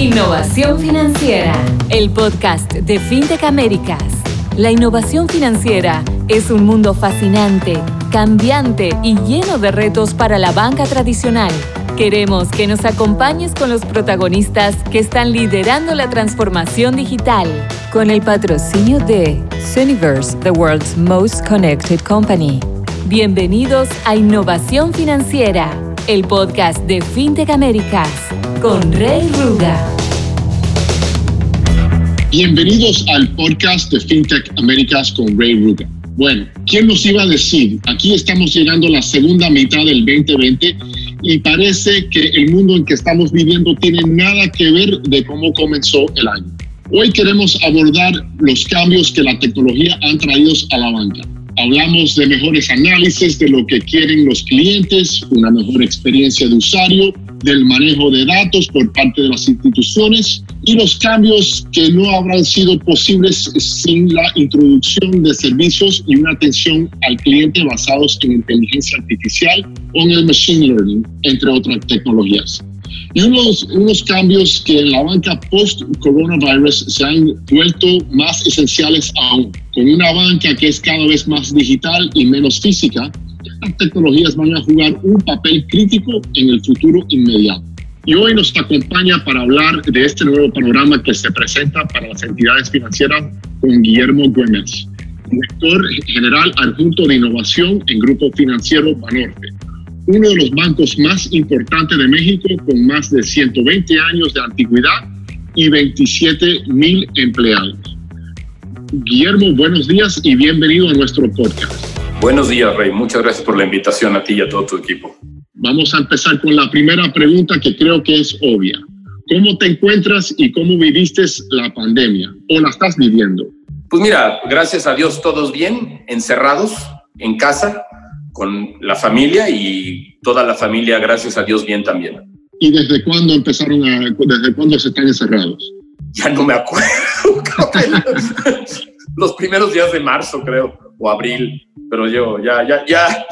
Innovación Financiera, el podcast de FinTech Américas. La innovación financiera es un mundo fascinante, cambiante y lleno de retos para la banca tradicional. Queremos que nos acompañes con los protagonistas que están liderando la transformación digital, con el patrocinio de Suniverse, the world's most connected company. Bienvenidos a Innovación Financiera, el podcast de FinTech Américas, con Rey Ruga. Bienvenidos al podcast de FinTech Américas con Ray Ruga. Bueno, ¿quién nos iba a decir? Aquí estamos llegando a la segunda mitad del 2020 y parece que el mundo en que estamos viviendo tiene nada que ver de cómo comenzó el año. Hoy queremos abordar los cambios que la tecnología han traído a la banca. Hablamos de mejores análisis de lo que quieren los clientes, una mejor experiencia de usuario, del manejo de datos por parte de las instituciones y los cambios que no habrán sido posibles sin la introducción de servicios y una atención al cliente basados en inteligencia artificial o en el machine learning, entre otras tecnologías. Y unos, unos cambios que en la banca post-coronavirus se han vuelto más esenciales aún. Con una banca que es cada vez más digital y menos física, estas tecnologías van a jugar un papel crítico en el futuro inmediato. Y hoy nos acompaña para hablar de este nuevo panorama que se presenta para las entidades financieras con Guillermo Gómez, director general adjunto de innovación en Grupo Financiero Banorte, uno de los bancos más importantes de México con más de 120 años de antigüedad y 27 mil empleados. Guillermo, buenos días y bienvenido a nuestro podcast. Buenos días, Rey. Muchas gracias por la invitación a ti y a todo tu equipo. Vamos a empezar con la primera pregunta que creo que es obvia. ¿Cómo te encuentras y cómo viviste la pandemia o la estás viviendo? Pues mira, gracias a Dios todos bien, encerrados en casa con la familia y toda la familia, gracias a Dios bien también. ¿Y desde cuándo empezaron a, desde cuándo se están encerrados? Ya no me acuerdo. los primeros días de marzo, creo, o abril pero yo ya, ya, ya,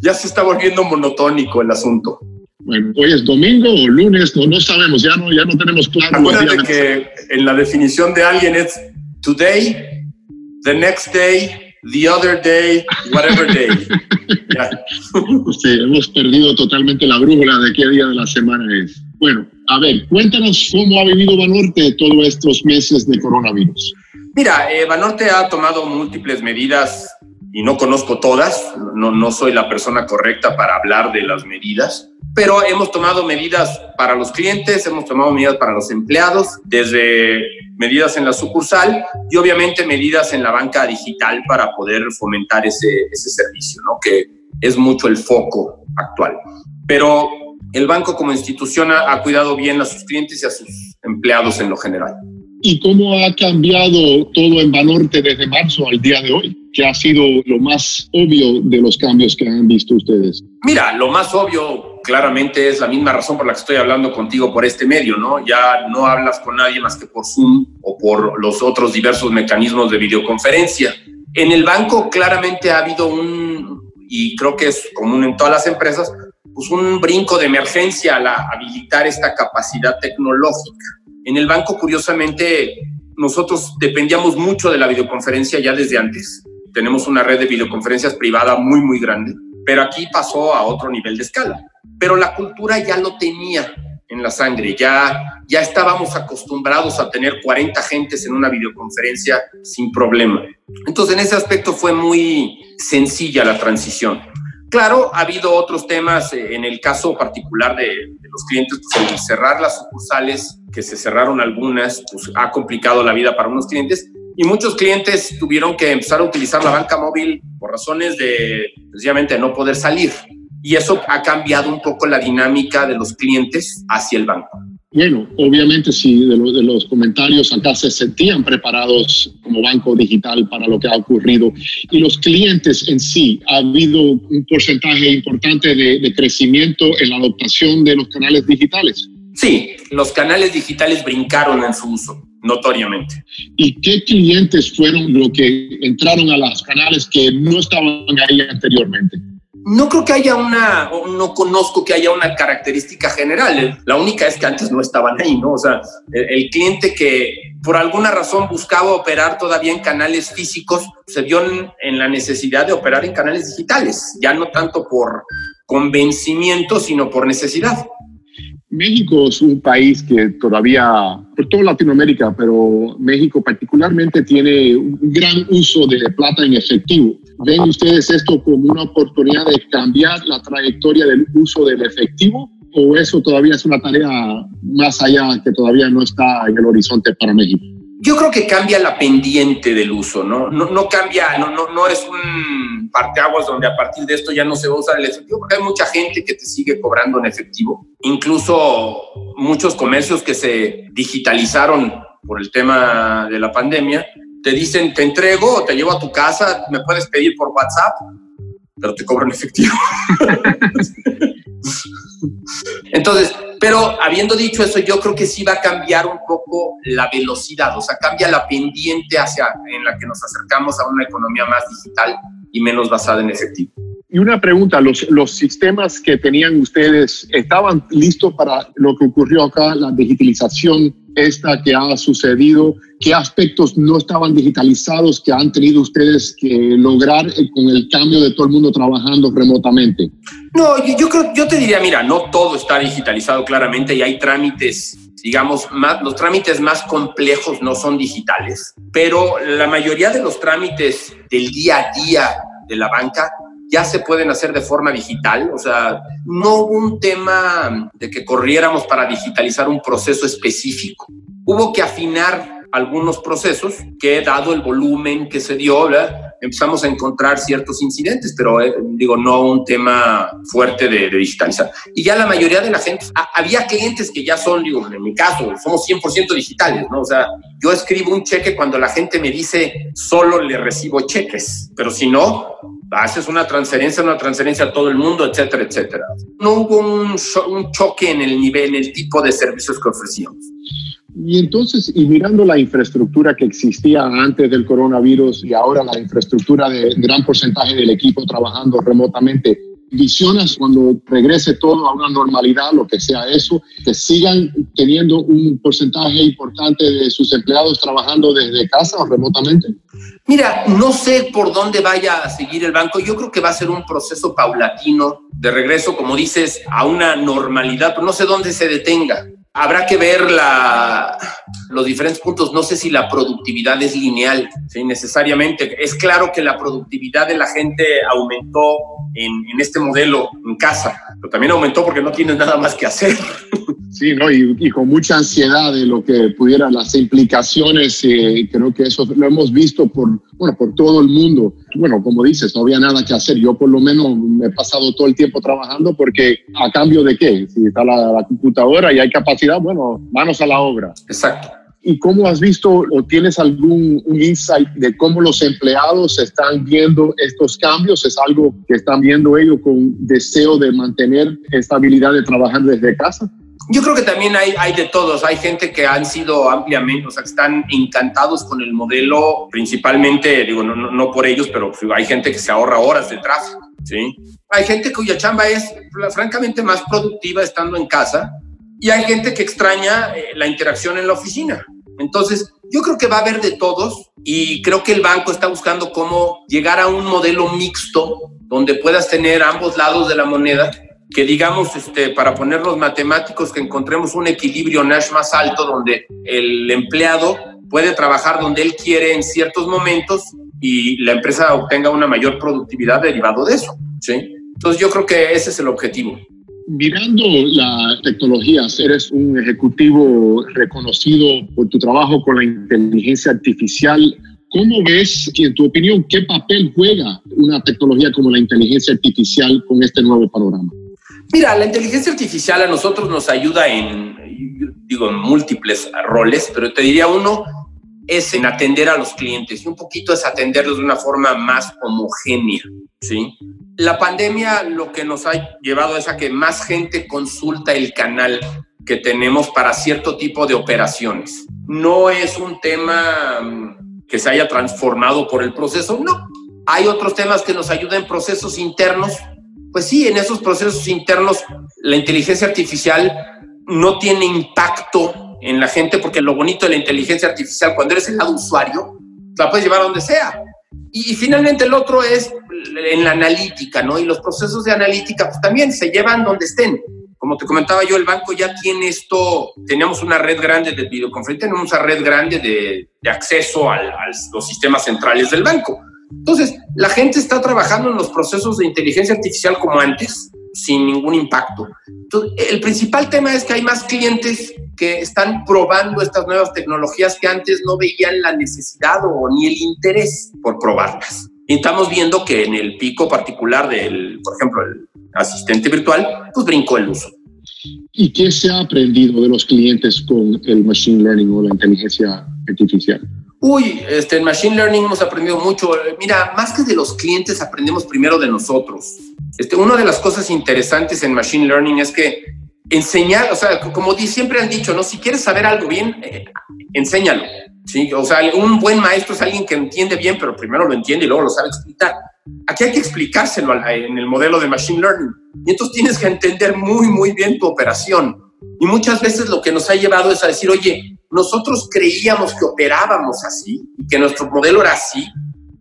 ya se está volviendo monotónico el asunto. Bueno, hoy es domingo o lunes, no, no sabemos, ya no, ya no tenemos claro. Acuérdate que en la definición de alguien es today, the next day, the other day, whatever day. sí, hemos perdido totalmente la brújula de qué día de la semana es. Bueno, a ver, cuéntanos cómo ha vivido Banorte todos estos meses de coronavirus. Mira, eh, Banorte ha tomado múltiples medidas y no conozco todas, no, no soy la persona correcta para hablar de las medidas, pero hemos tomado medidas para los clientes, hemos tomado medidas para los empleados, desde medidas en la sucursal y obviamente medidas en la banca digital para poder fomentar ese, ese servicio, ¿no? que es mucho el foco actual. Pero el banco como institución ha, ha cuidado bien a sus clientes y a sus empleados en lo general. ¿Y cómo ha cambiado todo en Banorte desde marzo al día de hoy? ¿Qué ha sido lo más obvio de los cambios que han visto ustedes? Mira, lo más obvio claramente es la misma razón por la que estoy hablando contigo por este medio, ¿no? Ya no hablas con nadie más que por Zoom o por los otros diversos mecanismos de videoconferencia. En el banco claramente ha habido un, y creo que es común en todas las empresas, pues un brinco de emergencia al habilitar esta capacidad tecnológica. En el banco, curiosamente, nosotros dependíamos mucho de la videoconferencia ya desde antes. Tenemos una red de videoconferencias privada muy, muy grande, pero aquí pasó a otro nivel de escala. Pero la cultura ya lo tenía en la sangre, ya, ya estábamos acostumbrados a tener 40 gentes en una videoconferencia sin problema. Entonces, en ese aspecto fue muy sencilla la transición. Claro, ha habido otros temas, eh, en el caso particular de, los clientes, pues el cerrar las sucursales, que se cerraron algunas, pues ha complicado la vida para unos clientes y muchos clientes tuvieron que empezar a utilizar la banca móvil por razones de, sencillamente, no poder salir. Y eso ha cambiado un poco la dinámica de los clientes hacia el banco. Bueno, obviamente sí, de, de, los comentarios acá se sentían preparados como banco digital para lo que ha ocurrido. Y los clientes en sí, ha habido un porcentaje importante de, de crecimiento en la adoptación de los canales digitales. Sí, los canales digitales brincaron en su uso, notoriamente. ¿Y qué clientes fueron los que entraron a los canales que no estaban ahí anteriormente? No creo que haya una, no conozco que haya una característica general. La única es que antes no estaban ahí, ¿no? O sea, el, cliente que por alguna razón buscaba operar todavía en canales físicos se vio en, la necesidad de operar en canales digitales, ya no tanto por convencimiento, sino por necesidad. México es un país que todavía, por toda Latinoamérica, pero México particularmente tiene un gran uso de plata en efectivo. ¿Ven ustedes esto como una oportunidad de cambiar la trayectoria del uso del efectivo? ¿O eso todavía es una tarea más allá que todavía no está en el horizonte para México? Yo creo que cambia la pendiente del uso, ¿no? No, no cambia, no, no, no es un parteaguas donde a partir de esto ya no se va a usar el efectivo, porque hay mucha gente que te sigue cobrando en efectivo. Incluso muchos comercios que se digitalizaron por el tema de la pandemia, te dicen, te entrego, te llevo a tu casa, me puedes pedir por WhatsApp, pero te cobro en efectivo. Entonces, pero habiendo dicho eso, yo creo que sí va a cambiar un poco la velocidad, o sea, cambia la pendiente hacia en la que nos acercamos a una economía más digital y menos basada en efectivo. Y una pregunta, ¿los, los sistemas que tenían ustedes estaban listos para lo que ocurrió acá, la digitalización esta que ha sucedido? ¿Qué aspectos no estaban digitalizados que han tenido ustedes que lograr con el cambio de todo el mundo trabajando remotamente? No, yo, creo, yo te diría, mira, no todo está digitalizado claramente y hay trámites digamos, más, los trámites más complejos no son digitales, pero la mayoría de los trámites del día a día de la banca ya se pueden hacer de forma digital, o sea, no hubo un tema de que corriéramos para digitalizar un proceso específico. Hubo que afinar algunos procesos que, dado el volumen que se dio, empezamos a encontrar ciertos incidentes, pero eh, digo, no un tema fuerte de, digitalizar. Y ya la mayoría de la gente, había clientes que ya son, digo, en mi caso, somos 100% digitales, ¿no? O sea, yo escribo un cheque cuando la gente me dice, solo le recibo cheques, pero si no, haces una transferencia, una transferencia a todo el mundo, etcétera, etcétera. No hubo un, choque en el nivel, en el tipo de servicios que ofrecíamos. Y entonces, y mirando la infraestructura que existía antes del coronavirus y ahora la infraestructura de gran porcentaje del equipo trabajando remotamente, visionas cuando regrese todo a una normalidad, lo que sea eso, que sigan teniendo un porcentaje importante de sus empleados trabajando desde casa o remotamente? Mira, no sé por dónde vaya a seguir el banco. Yo creo que va a ser un proceso paulatino de regreso, como dices, a una normalidad, pero no sé dónde se detenga. Habrá que ver la, los diferentes puntos. No sé si la productividad es lineal, ¿sí? necesariamente. Es claro que la productividad de la gente aumentó en, en este modelo en casa, pero también aumentó porque no tienes nada más que hacer. Sí, ¿no? Y, con mucha ansiedad de lo que pudieran las implicaciones, eh, creo que eso lo hemos visto por, bueno, por todo el mundo. Bueno, como dices, no había nada que hacer. Yo por lo menos me he pasado todo el tiempo trabajando porque a cambio de qué? Si está la, la computadora y hay capacidad, bueno, manos a la obra. Exacto. ¿Y cómo has visto o tienes algún un insight de cómo los empleados están viendo estos cambios? ¿Es algo que están viendo ellos con deseo de mantener estabilidad de trabajar desde casa? Yo creo que también hay, hay de todos. Hay gente que han sido ampliamente, o sea, que están encantados con el modelo, principalmente, digo, no, no, por ellos, pero hay gente que se ahorra horas de tráfico, ¿sí? Hay gente cuya chamba es francamente más productiva estando en casa y hay gente que extraña eh, la interacción en la oficina. Entonces, yo creo que va a haber de todos y creo que el banco está buscando cómo llegar a un modelo mixto donde puedas tener ambos lados de la moneda, que digamos, este, para poner los matemáticos, que encontremos un equilibrio Nash más alto donde el empleado puede trabajar donde él quiere en ciertos momentos y la empresa obtenga una mayor productividad derivado de eso. ¿sí? Entonces yo creo que ese es el objetivo. Mirando las tecnologías, eres un ejecutivo reconocido por tu trabajo con la inteligencia artificial. ¿Cómo ves, en tu opinión, qué papel juega una tecnología como la inteligencia artificial con este nuevo panorama? Mira, la inteligencia artificial a nosotros nos ayuda en, digo, en múltiples roles, pero te diría uno es en atender a los clientes y un poquito es atenderlos de una forma más homogénea, ¿sí? La pandemia lo que nos ha llevado es a que más gente consulta el canal que tenemos para cierto tipo de operaciones. No es un tema mm, que se haya transformado por el proceso, no. Hay otros temas que nos ayudan en procesos internos pues sí, en esos procesos internos la inteligencia artificial no tiene impacto en la gente porque lo bonito de la inteligencia artificial cuando eres el lado usuario, la puedes llevar a donde sea. Y, finalmente el otro es en la analítica, ¿no? Y los procesos de analítica pues también se llevan donde estén. Como te comentaba yo, el banco ya tiene esto, teníamos una red grande de videoconferencia, tenemos una red grande de, de acceso a los sistemas centrales del banco. Entonces, la gente está trabajando en los procesos de inteligencia artificial como antes, sin ningún impacto. el principal tema es que hay más clientes que están probando estas nuevas tecnologías que antes no veían la necesidad o ni el interés por probarlas. Y estamos viendo que en el pico particular del, por ejemplo, el asistente virtual, pues brincó el uso. ¿Y qué se ha aprendido de los clientes con el machine learning o la inteligencia artificial? Uy, este, en Machine Learning hemos aprendido mucho. Mira, más que de los clientes, aprendemos primero de nosotros. Este, una de las cosas interesantes en Machine Learning es que enseñar, o sea, como siempre han dicho, ¿no? Si quieres saber algo bien, eh, enséñalo. ¿sí? O sea, un buen maestro es alguien que entiende bien, pero primero lo entiende y luego lo sabe explicar. Aquí hay que explicárselo en el modelo de Machine Learning. Y entonces tienes que entender muy, muy bien tu operación. Y muchas veces lo que nos ha llevado es a decir, oye, nosotros creíamos que operábamos así que nuestro modelo era así.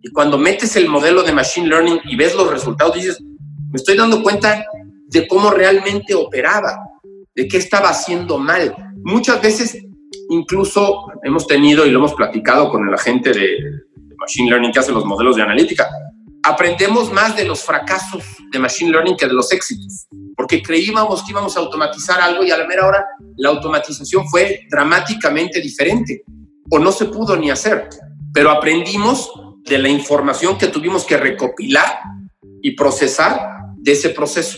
Y cuando metes el modelo de Machine Learning y ves los resultados, dices, me estoy dando cuenta de cómo realmente operaba, de qué estaba haciendo mal. Muchas veces, incluso hemos tenido y lo hemos platicado con la gente de, Machine Learning que hace los modelos de analítica, aprendemos más de los fracasos de Machine Learning que de los éxitos porque creíamos que íbamos a automatizar algo y a la mera hora la automatización fue dramáticamente diferente o no se pudo ni hacer, pero aprendimos de la información que tuvimos que recopilar y procesar de ese proceso.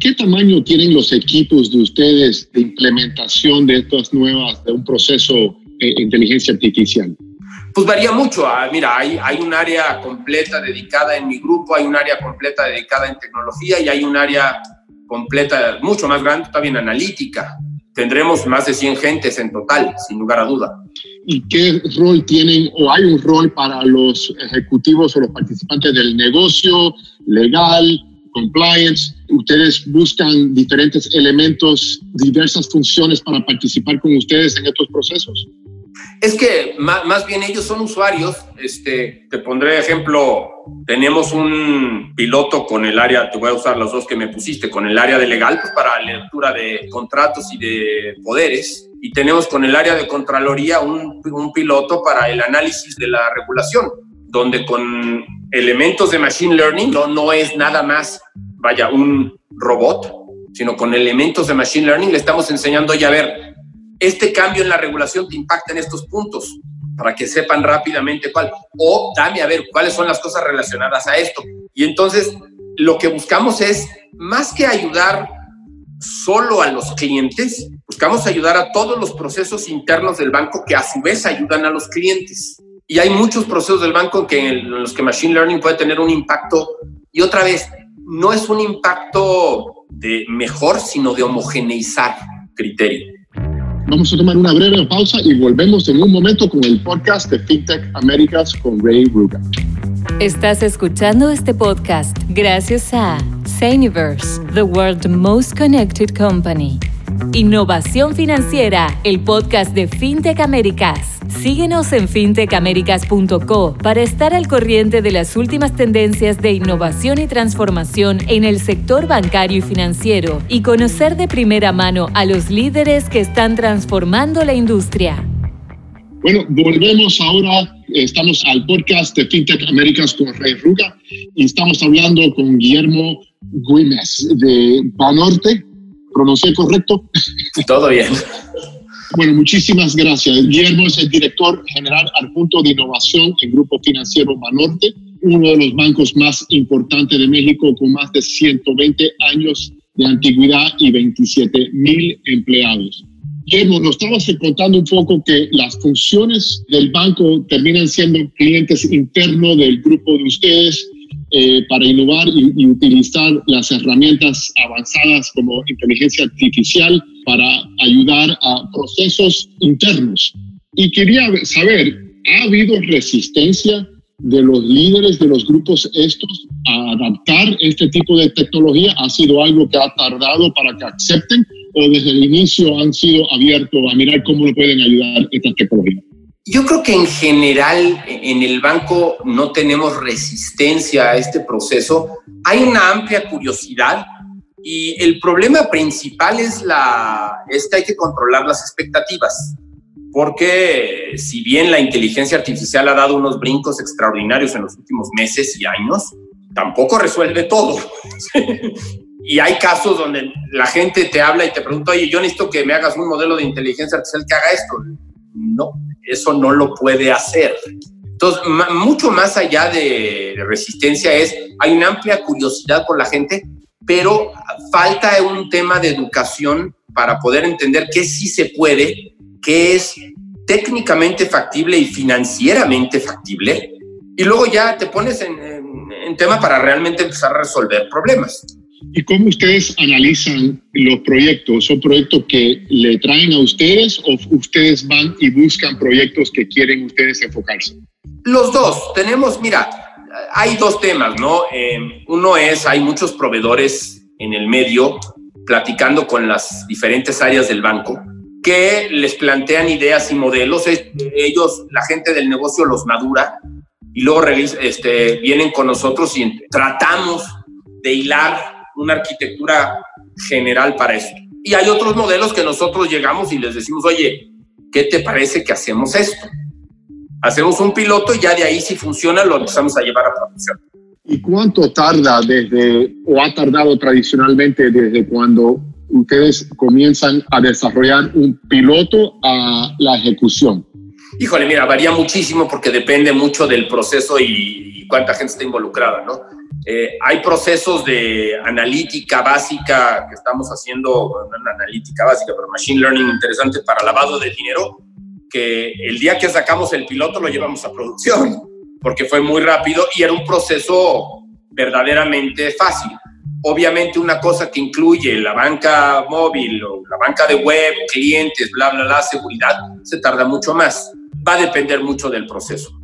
¿Qué tamaño tienen los equipos de ustedes de implementación de estas nuevas, de un proceso de inteligencia artificial? Pues varía mucho. Ah, mira, hay, hay un área completa dedicada en mi grupo, hay un área completa dedicada en tecnología y hay un área completa, mucho más grande, también analítica. Tendremos más de 100 gentes en total, sin lugar a duda. ¿Y qué rol tienen o hay un rol para los ejecutivos o los participantes del negocio, legal, compliance? ¿Ustedes buscan diferentes elementos, diversas funciones para participar con ustedes en estos procesos? Es que más, bien ellos son usuarios. Este, te pondré ejemplo, tenemos un piloto con el área, te voy a usar los dos que me pusiste, con el área de legal pues para lectura de contratos y de poderes. Y tenemos con el área de Contraloría un, un piloto para el análisis de la regulación, donde con elementos de Machine Learning no, no es nada más, vaya, un robot, sino con elementos de Machine Learning le estamos enseñando ya a ver, este cambio en la regulación te impacta en estos puntos para que sepan rápidamente cuál. O dame a ver cuáles son las cosas relacionadas a esto. Y entonces lo que buscamos es, más que ayudar solo a los clientes, buscamos ayudar a todos los procesos internos del banco que a su vez ayudan a los clientes. Y hay muchos procesos del banco que, en los que Machine Learning puede tener un impacto. Y otra vez, no es un impacto de mejor, sino de homogeneizar criterio. Vamos a tomar una breve pausa y volvemos en un momento con el podcast de FinTech Américas con Ray Ruga. Estás escuchando este podcast gracias a Saniverse, the world's most connected company. Innovación Financiera, el podcast de FinTech Américas. Síguenos en fintechamericas.co para estar al corriente de las últimas tendencias de innovación y transformación en el sector bancario y financiero y conocer de primera mano a los líderes que están transformando la industria. Bueno, volvemos ahora. Estamos al podcast de FinTech Américas con Rey Ruga y estamos hablando con Guillermo Güemes de Banorte. ¿Pronuncié correcto? Todo bien. Bueno, muchísimas gracias. Guillermo es el director general adjunto de innovación en Grupo Financiero Banorte, uno de los bancos más importantes de México con más de 120 años de antigüedad y 27 mil empleados. Guillermo, nos estabas contando un poco que las funciones del banco terminan siendo clientes internos del grupo de ustedes eh, para innovar y, utilizar las herramientas avanzadas como inteligencia artificial para ayudar a procesos internos. Y quería saber, ¿ha habido resistencia de los líderes de los grupos estos a adaptar este tipo de tecnología? ¿Ha sido algo que ha tardado para que acepten o desde el inicio han sido abiertos a mirar cómo le pueden ayudar estas tecnologías? Yo creo que en general en el banco no tenemos resistencia a este proceso. Hay una amplia curiosidad y el problema principal es, la, es que hay que controlar las expectativas porque si bien la inteligencia artificial ha dado unos brincos extraordinarios en los últimos meses y años, tampoco resuelve todo. y hay casos donde la gente te habla y te pregunta, oye, yo necesito que me hagas un modelo de inteligencia artificial que haga esto. No, eso no lo puede hacer. Entonces, mucho más allá de resistencia es, hay una amplia curiosidad por la gente, pero falta un tema de educación para poder entender que sí se puede que es técnicamente factible y financieramente factible, y luego ya te pones en, tema para realmente empezar a resolver problemas. ¿Y cómo ustedes analizan los proyectos? ¿Son proyectos que le traen a ustedes o ustedes van y buscan proyectos que quieren ustedes enfocarse? Los dos. Tenemos, mira, hay dos temas, ¿no? Eh, uno es, hay muchos proveedores en el medio platicando con las diferentes áreas del banco que les plantean ideas y modelos. Ellos, la gente del negocio los madura y luego este, vienen con nosotros y tratamos de hilar una arquitectura general para esto. Y hay otros modelos que nosotros llegamos y les decimos, oye, ¿qué te parece que hacemos esto? Hacemos un piloto y ya de ahí si funciona lo empezamos a llevar a producción. ¿Y cuánto tarda desde, o ha tardado tradicionalmente desde cuando ustedes comienzan a desarrollar un piloto a la ejecución? Híjole, mira, varía muchísimo porque depende mucho del proceso y, cuánta gente está involucrada, ¿no? Eh, hay procesos de analítica básica que estamos haciendo, no analítica básica, pero machine learning interesante para lavado de dinero, que el día que sacamos el piloto lo llevamos a producción, porque fue muy rápido y era un proceso verdaderamente fácil. Obviamente una cosa que incluye la banca móvil o la banca de web, clientes, bla, bla, bla, seguridad, se tarda mucho más. Va a depender mucho del proceso.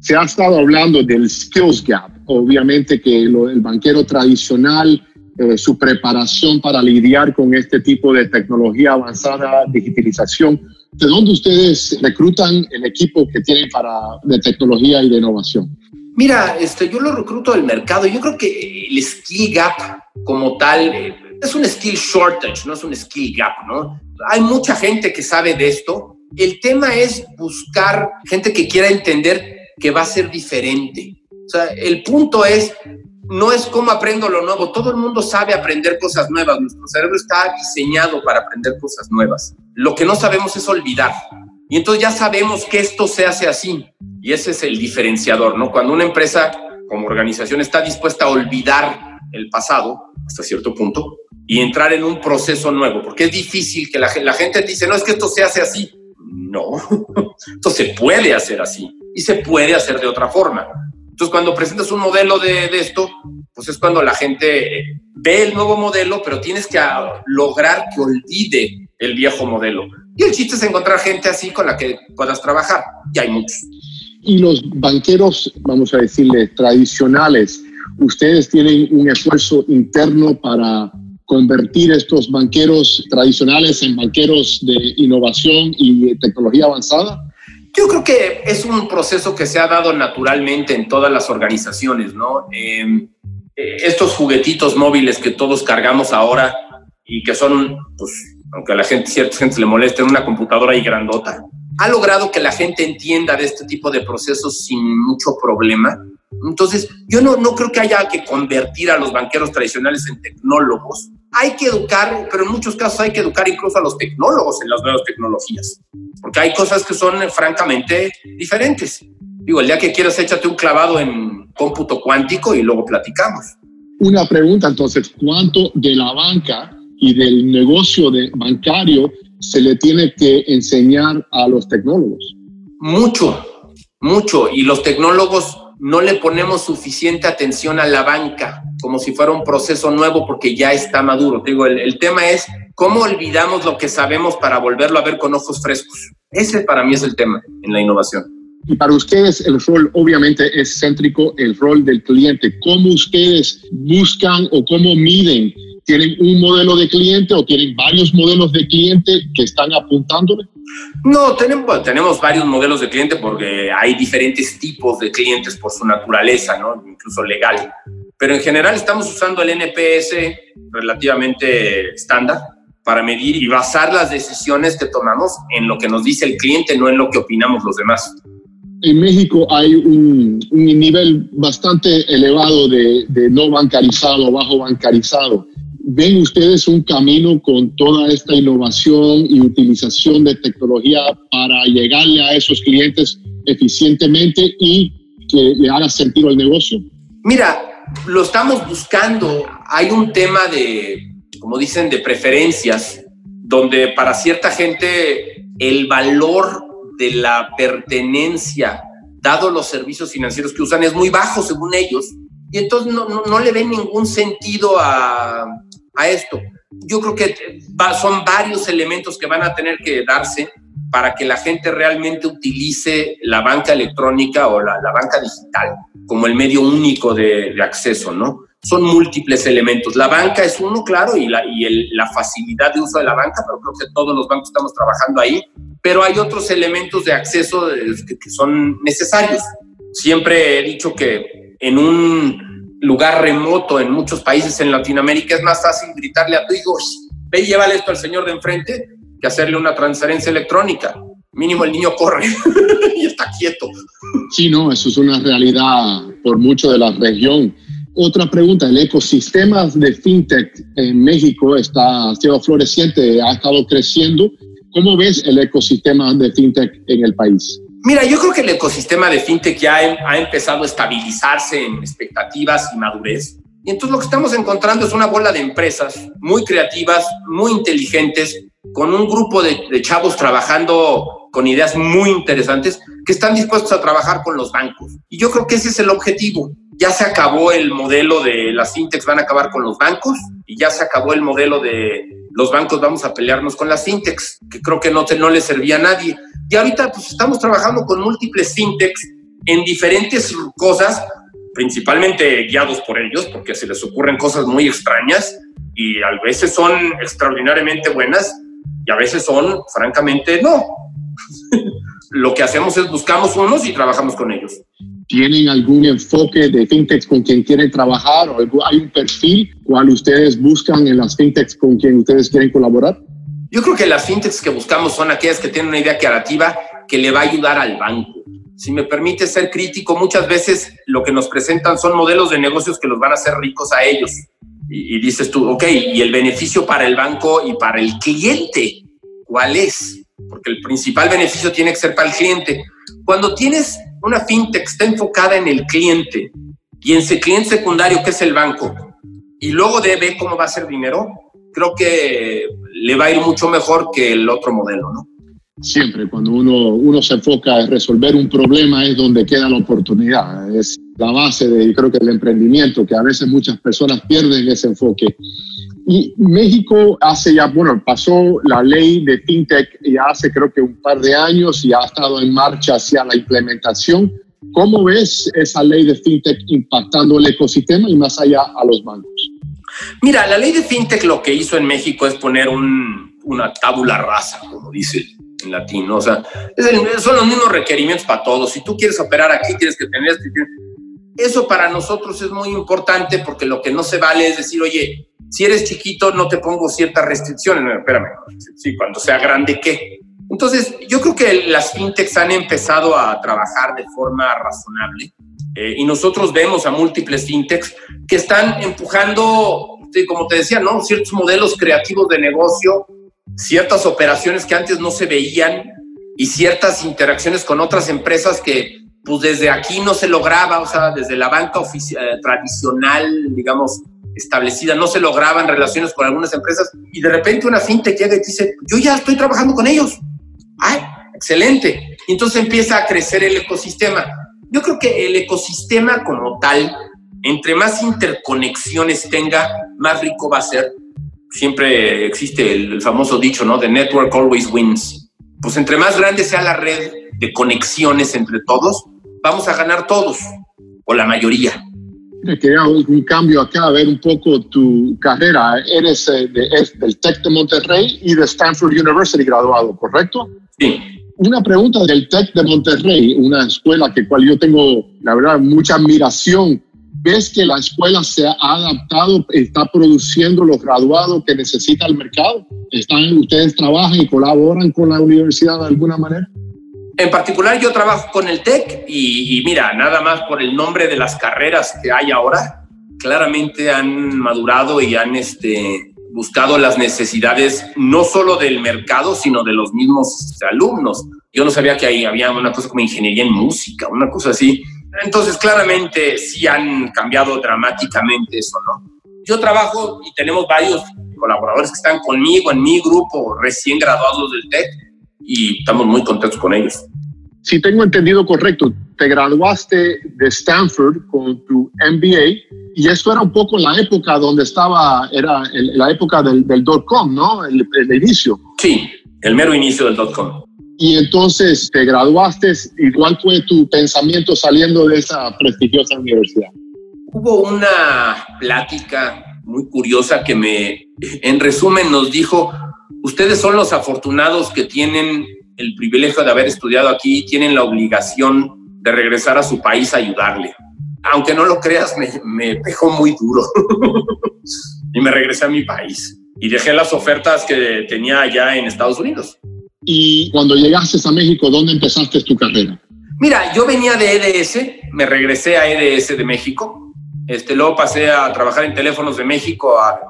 Se ha estado hablando del skills gap. Obviamente que el banquero tradicional, eh, su preparación para lidiar con este tipo de tecnología avanzada, digitalización, ¿de dónde ustedes reclutan el equipo que tienen para, de tecnología y de innovación? Mira, este, yo lo recluto del mercado. Yo creo que el skill gap como tal eh, es un skill shortage, no es un skill gap, ¿no? Hay mucha gente que sabe de esto. El tema es buscar gente que quiera entender que va a ser diferente. O sea, el punto es, no es cómo aprendo lo nuevo. Todo el mundo sabe aprender cosas nuevas. Nuestro cerebro está diseñado para aprender cosas nuevas. Lo que no sabemos es olvidar. Y entonces ya sabemos que esto se hace así. Y ese es el diferenciador, ¿no? Cuando una empresa como organización está dispuesta a olvidar el pasado hasta cierto punto y entrar en un proceso nuevo, porque es difícil que la, la gente dice, no, es que esto se hace así. No, esto se puede hacer así y se puede hacer de otra forma. Entonces, cuando presentas un modelo de, de esto, pues es cuando la gente ve el nuevo modelo, pero tienes que lograr que olvide el viejo modelo. Y el chiste es encontrar gente así con la que puedas trabajar. Y hay muchos. Y los banqueros, vamos a decirle, tradicionales, ustedes tienen un esfuerzo interno para convertir estos banqueros tradicionales en banqueros de innovación y tecnología avanzada? Yo creo que es un proceso que se ha dado naturalmente en todas las organizaciones, ¿no? Em, eh, estos juguetitos móviles que todos cargamos ahora y que son, pues, aunque a la gente, cierta gente le moleste, una computadora y grandota, ha logrado que la gente entienda de este tipo de procesos sin mucho problema. Entonces, yo no, no creo que haya que convertir a los banqueros tradicionales en tecnólogos. Hay que educar, pero en muchos casos hay que educar incluso a los tecnólogos en las nuevas tecnologías, porque hay cosas que son eh, francamente diferentes. Digo, el día que quieras, échate un clavado en cómputo cuántico y luego platicamos. Una pregunta entonces, ¿cuánto de la banca y del negocio de bancario se le tiene que enseñar a los tecnólogos? Mucho, mucho. Y los tecnólogos no le ponemos suficiente atención a la banca como si fuera un proceso nuevo porque ya está maduro. digo, el, el, tema es cómo olvidamos lo que sabemos para volverlo a ver con ojos frescos. Ese para mí es el tema en la innovación. Y para ustedes el rol obviamente es céntrico, el rol del cliente. ¿Cómo ustedes buscan o cómo miden? ¿Tienen un modelo de cliente o tienen varios modelos de cliente que están apuntándole? No, tenemos, tenemos varios modelos de cliente porque hay diferentes tipos de clientes por su naturaleza, ¿no? incluso legal. Pero en general estamos usando el NPS relativamente estándar para medir y basar las decisiones que tomamos en lo que nos dice el cliente, no en lo que opinamos los demás. En México hay un, nivel bastante elevado de, de no bancarizado, bajo bancarizado. ¿Ven ustedes un camino con toda esta innovación y utilización de tecnología para llegarle a esos clientes eficientemente y que le haga sentido al negocio? Mira, lo estamos buscando. Hay un tema de, como dicen, de preferencias, donde para cierta gente el valor de la pertenencia, dado los servicios financieros que usan, es muy bajo según ellos. Y entonces no, no, no le ven ningún sentido a, a esto. Yo creo que son varios elementos que van a tener que darse para que la gente realmente utilice la banca electrónica o la, banca digital como el medio único de, acceso, ¿no? Son múltiples elementos. La banca es uno, claro, y, la, y la facilidad de uso de la banca, pero creo que todos los bancos estamos trabajando ahí. Pero hay otros elementos de acceso que son necesarios. Siempre he dicho que en un lugar remoto en muchos países en Latinoamérica es más fácil gritarle a tu hijo, ve y llévale esto al señor de enfrente, que hacerle una transferencia electrónica. Mínimo el niño corre y está quieto. Sí, no, eso es una realidad por mucho de la región. Otra pregunta, el ecosistema de fintech en México está, ha sido floreciente, ha estado creciendo. ¿Cómo ves el ecosistema de fintech en el país? Mira, yo creo que el ecosistema de fintech ya ha empezado a estabilizarse en expectativas y madurez. Y entonces lo que estamos encontrando es una bola de empresas muy creativas, muy inteligentes, con un grupo de, chavos trabajando con ideas muy interesantes que están dispuestos a trabajar con los bancos. Y yo creo que ese es el objetivo. Ya se acabó el modelo de las fintechs van a acabar con los bancos y ya se acabó el modelo de los bancos vamos a pelearnos con las fintechs, que creo que no, no le servía a nadie. Y ahorita pues estamos trabajando con múltiples fintechs en diferentes cosas, principalmente guiados por ellos, porque se les ocurren cosas muy extrañas y a veces son extraordinariamente buenas y a veces son, francamente, no. Lo que hacemos es buscamos unos y trabajamos con ellos. ¿Tienen algún enfoque de fintechs con quien quieren trabajar o hay un perfil cual ustedes buscan en las fintechs con quien ustedes quieren colaborar? Yo creo que las fintechs que buscamos son aquellas que tienen una idea creativa que le va a ayudar al banco. Si me permite ser crítico, muchas veces lo que nos presentan son modelos de negocios que los van a hacer ricos a ellos. Y, dices tú, ok, ¿y el beneficio para el banco y para el cliente? ¿Cuál es? Porque el principal beneficio tiene que ser para el cliente. Cuando tienes una fintech está enfocada en el cliente y en ese cliente secundario que es el banco, y luego debe cómo va a ser dinero, creo que le va a ir mucho mejor que el otro modelo, ¿no? Siempre, cuando uno, uno se enfoca en resolver un problema es donde queda la oportunidad. Es la base de, creo que, el emprendimiento, que a veces muchas personas pierden ese enfoque. Y México hace ya, bueno, pasó la ley de FinTech ya hace creo que un par de años y ha estado en marcha hacia la implementación. ¿Cómo ves esa ley de FinTech impactando el ecosistema y más allá a los bancos? Mira, la ley de fintech lo que hizo en México es poner una tabula rasa, como dice en latín, o sea, son los mismos requerimientos para todos. Si tú quieres operar aquí, tienes que tener esto. Eso para nosotros es muy importante porque lo que no se vale es decir, oye, si eres chiquito no te pongo ciertas restricciones. No, espérame, sí, cuando sea grande, ¿qué? Entonces, yo creo que las fintechs han empezado a trabajar de forma razonable eh, y nosotros vemos a múltiples fintechs que están empujando, como te decía, ¿no? ciertos modelos creativos de negocio, ciertas operaciones que antes no se veían y ciertas interacciones con otras empresas que pues desde aquí no se lograba, o sea, desde la banca eh, tradicional, digamos, establecida, no se lograban relaciones con algunas empresas y de repente una fintech llega y dice, yo ya estoy trabajando con ellos. ¡Ay, excelente! Entonces empieza a crecer el ecosistema yo creo que el ecosistema como tal, entre más interconexiones tenga, más rico va a ser. Siempre existe el, famoso dicho, ¿no? The network always wins. Pues entre más grande sea la red, de conexiones entre todos, vamos a ganar todos, o la mayoría. Quería un cambio acá, a ver un poco tu carrera. Eres eh, del TEC de Monterrey y de Stanford University graduado, ¿correcto? Sí. Una pregunta del TEC de Monterrey, una escuela que cual yo tengo, la verdad, mucha admiración. ¿Ves que la escuela se ha adaptado, está produciendo los graduados que necesita el mercado? ¿Están, ¿Ustedes trabajan y colaboran con la universidad de alguna manera? En particular yo trabajo con el TEC y, mira, nada más por el nombre de las carreras que hay ahora, claramente han madurado y han este, buscado las necesidades no solo del mercado, sino de los mismos alumnos. Yo no sabía que ahí había una cosa como ingeniería en música, una cosa así. Entonces, claramente sí han cambiado dramáticamente eso, ¿no? Yo trabajo y tenemos varios colaboradores que están conmigo en mi grupo recién graduados del TEC y estamos muy contentos con ellos. Si tengo entendido correcto, te graduaste de Stanford con tu MBA y eso era un poco la época donde estaba, era la época del, del dot-com, ¿no? El, el, inicio. Sí, el mero inicio del dot-com. Y entonces te graduaste y cuál fue tu pensamiento saliendo de esa prestigiosa universidad. Hubo una plática muy curiosa que me, en resumen, nos dijo, Ustedes son los afortunados que tienen el privilegio de haber estudiado aquí, tienen la obligación de regresar a su país a ayudarle. Aunque no lo creas, me, me pejó muy duro. y me regresé a mi país. Y dejé las ofertas que tenía allá en Estados Unidos. Y cuando llegaste a México, ¿dónde empezaste tu carrera? Mira, yo venía de EDS, me regresé a EDS de México. Este, luego pasé a trabajar en teléfonos de México, a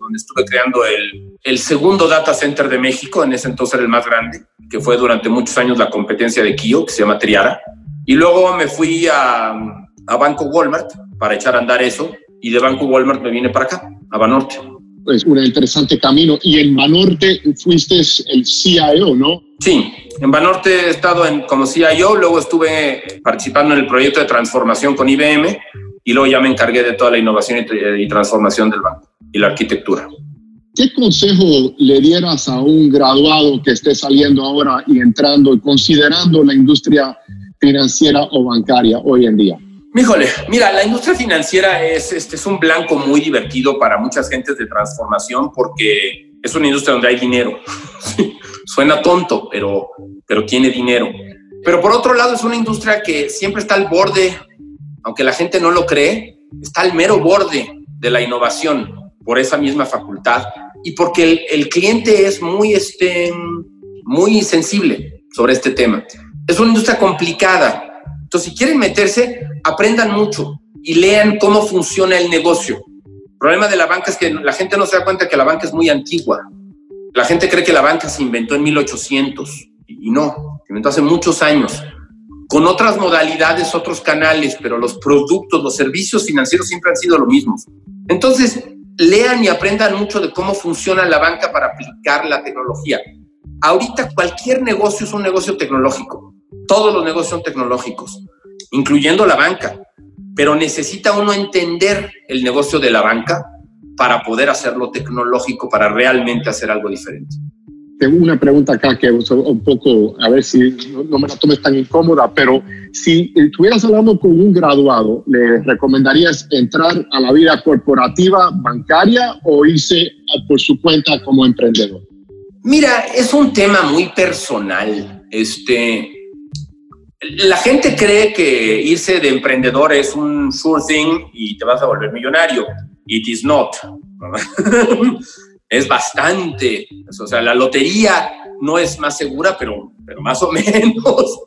donde estuve creando el, el segundo data center de México, en ese entonces era el más grande, que fue durante muchos años la competencia de Kio, que se llama Triara. Y luego me fui a, a Banco Walmart para echar a andar eso, y de Banco Walmart me vine para acá, a Banorte. Es un interesante camino. Y en Banorte fuiste el CIO, ¿no? Sí, en Banorte he estado en, como CIO, luego estuve participando en el proyecto de transformación con IBM y luego ya me encargué de toda la innovación y, y transformación del banco y la arquitectura. ¿Qué consejo le dieras a un graduado que esté saliendo ahora y entrando y considerando la industria financiera o bancaria hoy en día? Híjole, mira, la industria financiera es, este, es un blanco muy divertido para muchas gentes de transformación porque es una industria donde hay dinero. Suena tonto, pero, pero tiene dinero. Pero por otro lado es una industria que siempre está al borde, aunque la gente no lo cree, está al mero borde de la innovación por esa misma facultad y porque el, cliente es muy, este, muy sensible sobre este tema. Es una industria complicada. Entonces, si quieren meterse, aprendan mucho y lean cómo funciona el negocio. El problema de la banca es que la gente no se da cuenta que la banca es muy antigua. La gente cree que la banca se inventó en 1800 y no, se inventó hace muchos años con otras modalidades, otros canales, pero los productos, los servicios financieros siempre han sido lo mismo. Entonces, lean y aprendan mucho de cómo funciona la banca para aplicar la tecnología. Ahorita cualquier negocio es un negocio tecnológico. Todos los negocios son tecnológicos, incluyendo la banca. Pero necesita uno entender el negocio de la banca para poder hacerlo tecnológico, para realmente hacer algo diferente tengo una pregunta acá que un poco, a ver si no, me la tomes tan incómoda, pero si estuvieras hablando con un graduado, ¿le recomendarías entrar a la vida corporativa bancaria o irse por su cuenta como emprendedor? Mira, es un tema muy personal. Este, la gente cree que irse de emprendedor es un sure thing y te vas a volver millonario. It is not. es bastante, o sea, la lotería no es más segura, pero, pero más o menos.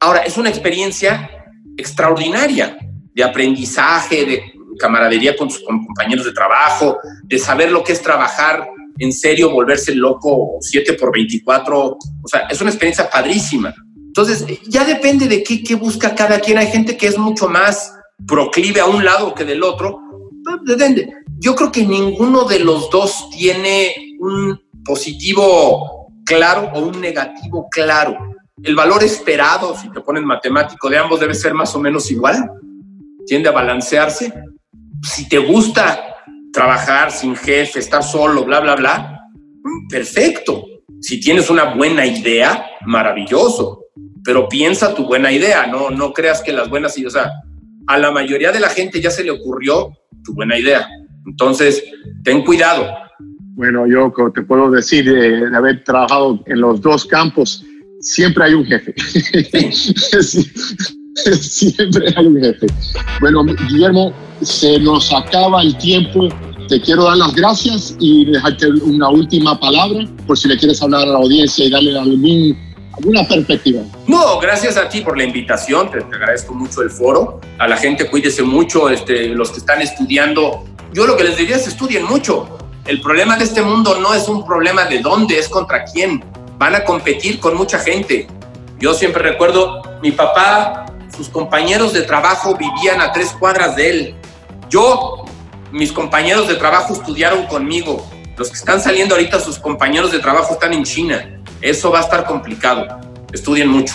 Ahora, es una experiencia extraordinaria de aprendizaje, de camaradería con sus compañeros de trabajo, de saber lo que es trabajar en serio, volverse loco 7 por 24. O sea, es una experiencia padrísima. Entonces, ya depende de qué, busca cada quien. Hay gente que es mucho más proclive a un lado que del otro. Depende yo creo que ninguno de los dos tiene un positivo claro o un negativo claro. El valor esperado, si te ponen matemático, de ambos debe ser más o menos igual. Tiende a balancearse. Si te gusta trabajar sin jefe, estar solo, bla, bla, bla, perfecto. Si tienes una buena idea, maravilloso. Pero piensa tu buena idea, no, no creas que las buenas ideas, o sea, a la mayoría de la gente ya se le ocurrió tu buena idea. Entonces, ten cuidado. Bueno, yo te puedo decir, eh, de haber trabajado en los dos campos, siempre hay un jefe. siempre hay un jefe. Bueno, Guillermo, se nos acaba el tiempo. Te quiero dar las gracias y dejarte una última palabra por si le quieres hablar a la audiencia y darle algún, alguna perspectiva. No, gracias a ti por la invitación. Te, agradezco mucho el foro. A la gente cuídese mucho, este, los que están estudiando. Yo lo que les diría es estudien mucho. El problema de este mundo no es un problema de dónde, es contra quién. Van a competir con mucha gente. Yo siempre recuerdo, mi papá, sus compañeros de trabajo vivían a tres cuadras de él yo, mis compañeros de trabajo estudiaron conmigo. Los que están saliendo ahorita, sus compañeros de trabajo están en China. Eso va a estar complicado. Estudien mucho.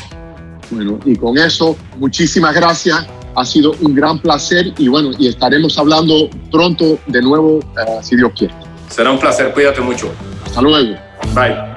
Bueno, y con eso, muchísimas gracias. Ha sido un gran placer y bueno, y estaremos hablando pronto de nuevo, eh, si Dios quiere. Será un placer. Cuídate mucho. Hasta luego. Bye.